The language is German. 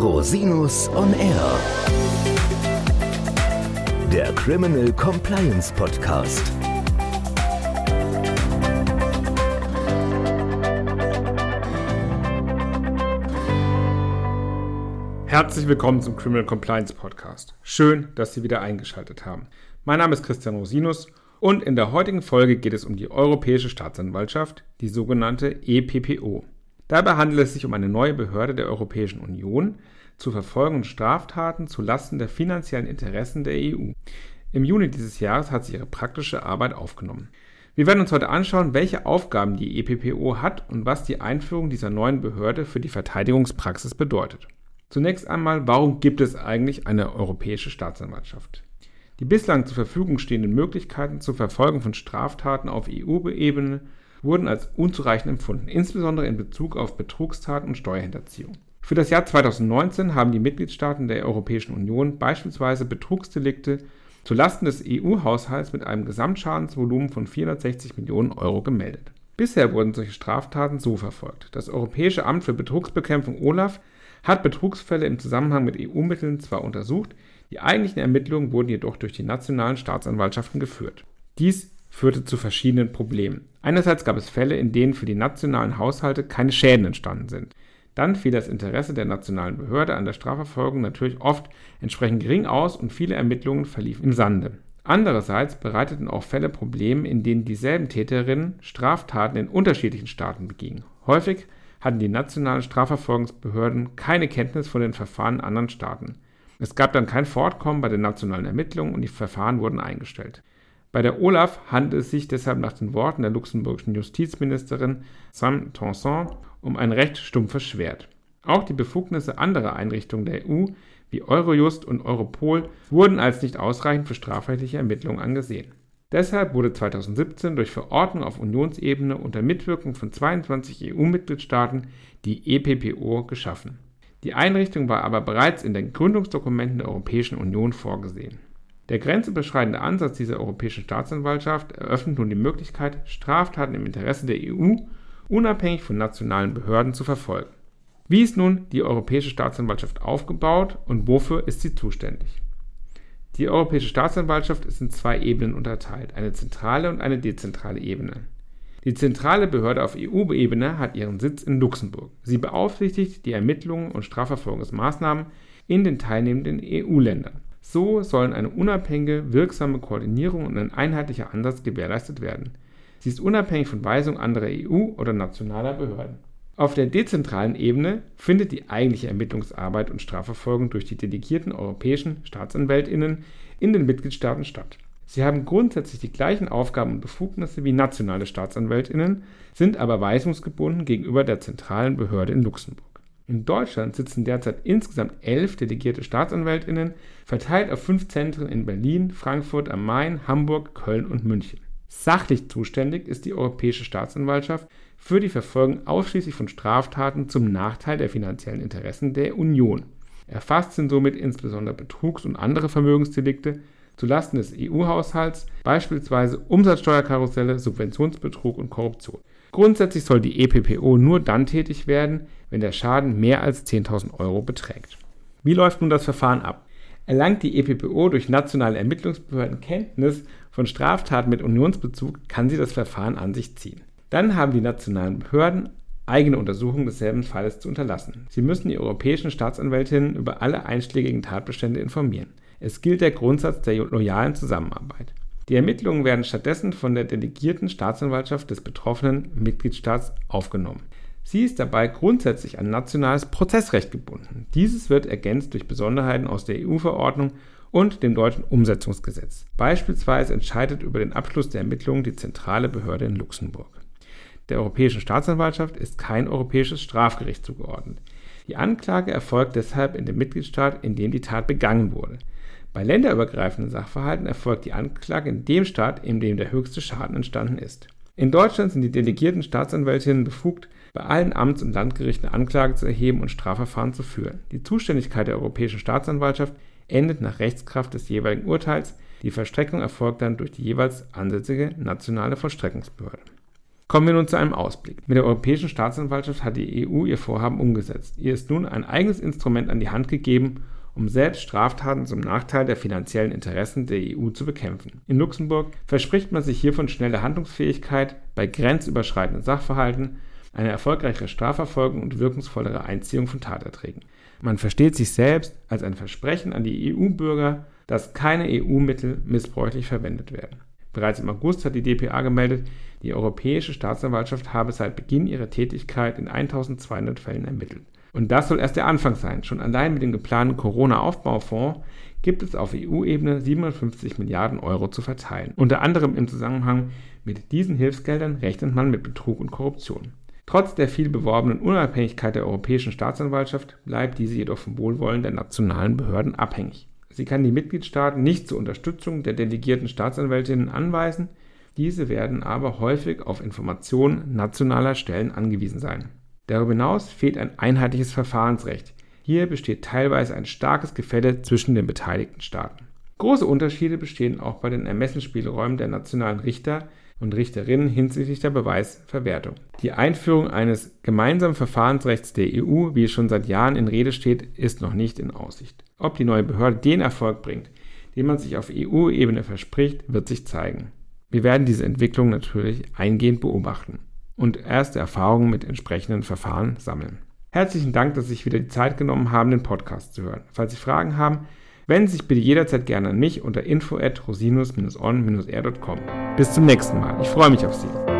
Rosinus on Air. Der Criminal Compliance Podcast. Herzlich willkommen zum Criminal Compliance Podcast. Schön, dass Sie wieder eingeschaltet haben. Mein Name ist Christian Rosinus und in der heutigen Folge geht es um die Europäische Staatsanwaltschaft, die sogenannte EPPO. Dabei handelt es sich um eine neue Behörde der Europäischen Union zur Verfolgung Straftaten zu Lasten der finanziellen Interessen der EU. Im Juni dieses Jahres hat sie ihre praktische Arbeit aufgenommen. Wir werden uns heute anschauen, welche Aufgaben die EPPO hat und was die Einführung dieser neuen Behörde für die Verteidigungspraxis bedeutet. Zunächst einmal, warum gibt es eigentlich eine europäische Staatsanwaltschaft? Die bislang zur Verfügung stehenden Möglichkeiten zur Verfolgung von Straftaten auf EU-Ebene wurden als unzureichend empfunden, insbesondere in Bezug auf Betrugstaten und Steuerhinterziehung. Für das Jahr 2019 haben die Mitgliedstaaten der Europäischen Union beispielsweise Betrugsdelikte zu Lasten des EU-Haushalts mit einem Gesamtschadensvolumen von 460 Millionen Euro gemeldet. Bisher wurden solche Straftaten so verfolgt. Das Europäische Amt für Betrugsbekämpfung OLAF hat Betrugsfälle im Zusammenhang mit EU-Mitteln zwar untersucht, die eigentlichen Ermittlungen wurden jedoch durch die nationalen Staatsanwaltschaften geführt. Dies führte zu verschiedenen Problemen. Einerseits gab es Fälle, in denen für die nationalen Haushalte keine Schäden entstanden sind. Dann fiel das Interesse der nationalen Behörde an der Strafverfolgung natürlich oft entsprechend gering aus und viele Ermittlungen verliefen im Sande. Andererseits bereiteten auch Fälle Probleme, in denen dieselben Täterinnen Straftaten in unterschiedlichen Staaten begingen. Häufig hatten die nationalen Strafverfolgungsbehörden keine Kenntnis von den Verfahren in anderen Staaten. Es gab dann kein Fortkommen bei den nationalen Ermittlungen und die Verfahren wurden eingestellt. Bei der OLAF handelt es sich deshalb nach den Worten der luxemburgischen Justizministerin Sam Tonson um ein recht stumpfes Schwert. Auch die Befugnisse anderer Einrichtungen der EU wie Eurojust und Europol wurden als nicht ausreichend für strafrechtliche Ermittlungen angesehen. Deshalb wurde 2017 durch Verordnung auf Unionsebene unter Mitwirkung von 22 EU-Mitgliedstaaten die EPPO geschaffen. Die Einrichtung war aber bereits in den Gründungsdokumenten der Europäischen Union vorgesehen. Der grenzüberschreitende Ansatz dieser Europäischen Staatsanwaltschaft eröffnet nun die Möglichkeit, Straftaten im Interesse der EU unabhängig von nationalen Behörden zu verfolgen. Wie ist nun die Europäische Staatsanwaltschaft aufgebaut und wofür ist sie zuständig? Die Europäische Staatsanwaltschaft ist in zwei Ebenen unterteilt, eine zentrale und eine dezentrale Ebene. Die zentrale Behörde auf EU-Ebene hat ihren Sitz in Luxemburg. Sie beaufsichtigt die Ermittlungen und Strafverfolgungsmaßnahmen in den teilnehmenden EU-Ländern. So sollen eine unabhängige, wirksame Koordinierung und ein einheitlicher Ansatz gewährleistet werden. Sie ist unabhängig von Weisungen anderer EU- oder nationaler Behörden. Auf der dezentralen Ebene findet die eigentliche Ermittlungsarbeit und Strafverfolgung durch die delegierten europäischen Staatsanwältinnen in den Mitgliedstaaten statt. Sie haben grundsätzlich die gleichen Aufgaben und Befugnisse wie nationale Staatsanwältinnen, sind aber weisungsgebunden gegenüber der zentralen Behörde in Luxemburg. In Deutschland sitzen derzeit insgesamt elf delegierte Staatsanwältinnen, verteilt auf fünf Zentren in Berlin, Frankfurt am Main, Hamburg, Köln und München. Sachlich zuständig ist die Europäische Staatsanwaltschaft für die Verfolgung ausschließlich von Straftaten zum Nachteil der finanziellen Interessen der Union. Erfasst sind somit insbesondere Betrugs- und andere Vermögensdelikte zulasten des EU-Haushalts, beispielsweise Umsatzsteuerkarusselle, Subventionsbetrug und Korruption. Grundsätzlich soll die EPPO nur dann tätig werden, wenn der Schaden mehr als 10.000 Euro beträgt. Wie läuft nun das Verfahren ab? Erlangt die EPPO durch nationale Ermittlungsbehörden Kenntnis von Straftaten mit Unionsbezug, kann sie das Verfahren an sich ziehen. Dann haben die nationalen Behörden eigene Untersuchungen desselben Falles zu unterlassen. Sie müssen die europäischen Staatsanwältinnen über alle einschlägigen Tatbestände informieren. Es gilt der Grundsatz der loyalen Zusammenarbeit. Die Ermittlungen werden stattdessen von der delegierten Staatsanwaltschaft des betroffenen Mitgliedstaats aufgenommen. Sie ist dabei grundsätzlich an nationales Prozessrecht gebunden. Dieses wird ergänzt durch Besonderheiten aus der EU-Verordnung und dem deutschen Umsetzungsgesetz. Beispielsweise entscheidet über den Abschluss der Ermittlungen die zentrale Behörde in Luxemburg. Der Europäischen Staatsanwaltschaft ist kein europäisches Strafgericht zugeordnet. Die Anklage erfolgt deshalb in dem Mitgliedstaat, in dem die Tat begangen wurde. Bei länderübergreifenden Sachverhalten erfolgt die Anklage in dem Staat, in dem der höchste Schaden entstanden ist. In Deutschland sind die delegierten Staatsanwältinnen befugt, bei allen Amts- und Landgerichten Anklage zu erheben und Strafverfahren zu führen. Die Zuständigkeit der Europäischen Staatsanwaltschaft endet nach Rechtskraft des jeweiligen Urteils. Die Verstreckung erfolgt dann durch die jeweils ansässige nationale Vollstreckungsbehörde. Kommen wir nun zu einem Ausblick. Mit der Europäischen Staatsanwaltschaft hat die EU ihr Vorhaben umgesetzt. Ihr ist nun ein eigenes Instrument an die Hand gegeben, um selbst Straftaten zum Nachteil der finanziellen Interessen der EU zu bekämpfen. In Luxemburg verspricht man sich hiervon schnelle Handlungsfähigkeit bei grenzüberschreitenden Sachverhalten, eine erfolgreichere Strafverfolgung und wirkungsvollere Einziehung von Taterträgen. Man versteht sich selbst als ein Versprechen an die EU-Bürger, dass keine EU-Mittel missbräuchlich verwendet werden. Bereits im August hat die dpa gemeldet, die Europäische Staatsanwaltschaft habe seit Beginn ihrer Tätigkeit in 1200 Fällen ermittelt. Und das soll erst der Anfang sein. Schon allein mit dem geplanten Corona-Aufbaufonds gibt es auf EU-Ebene 57 Milliarden Euro zu verteilen. Unter anderem im Zusammenhang mit diesen Hilfsgeldern rechnet man mit Betrug und Korruption. Trotz der viel beworbenen Unabhängigkeit der Europäischen Staatsanwaltschaft bleibt diese jedoch vom Wohlwollen der nationalen Behörden abhängig. Sie kann die Mitgliedstaaten nicht zur Unterstützung der delegierten Staatsanwältinnen anweisen, diese werden aber häufig auf Informationen nationaler Stellen angewiesen sein. Darüber hinaus fehlt ein einheitliches Verfahrensrecht. Hier besteht teilweise ein starkes Gefälle zwischen den beteiligten Staaten. Große Unterschiede bestehen auch bei den Ermessensspielräumen der nationalen Richter und Richterinnen hinsichtlich der Beweisverwertung. Die Einführung eines gemeinsamen Verfahrensrechts der EU, wie es schon seit Jahren in Rede steht, ist noch nicht in Aussicht. Ob die neue Behörde den Erfolg bringt, den man sich auf EU-Ebene verspricht, wird sich zeigen. Wir werden diese Entwicklung natürlich eingehend beobachten und erste Erfahrungen mit entsprechenden Verfahren sammeln. Herzlichen Dank, dass Sie sich wieder die Zeit genommen haben, den Podcast zu hören. Falls Sie Fragen haben, wenden Sie sich bitte jederzeit gerne an mich unter info at rosinus-on-r.com. Bis zum nächsten Mal. Ich freue mich auf Sie.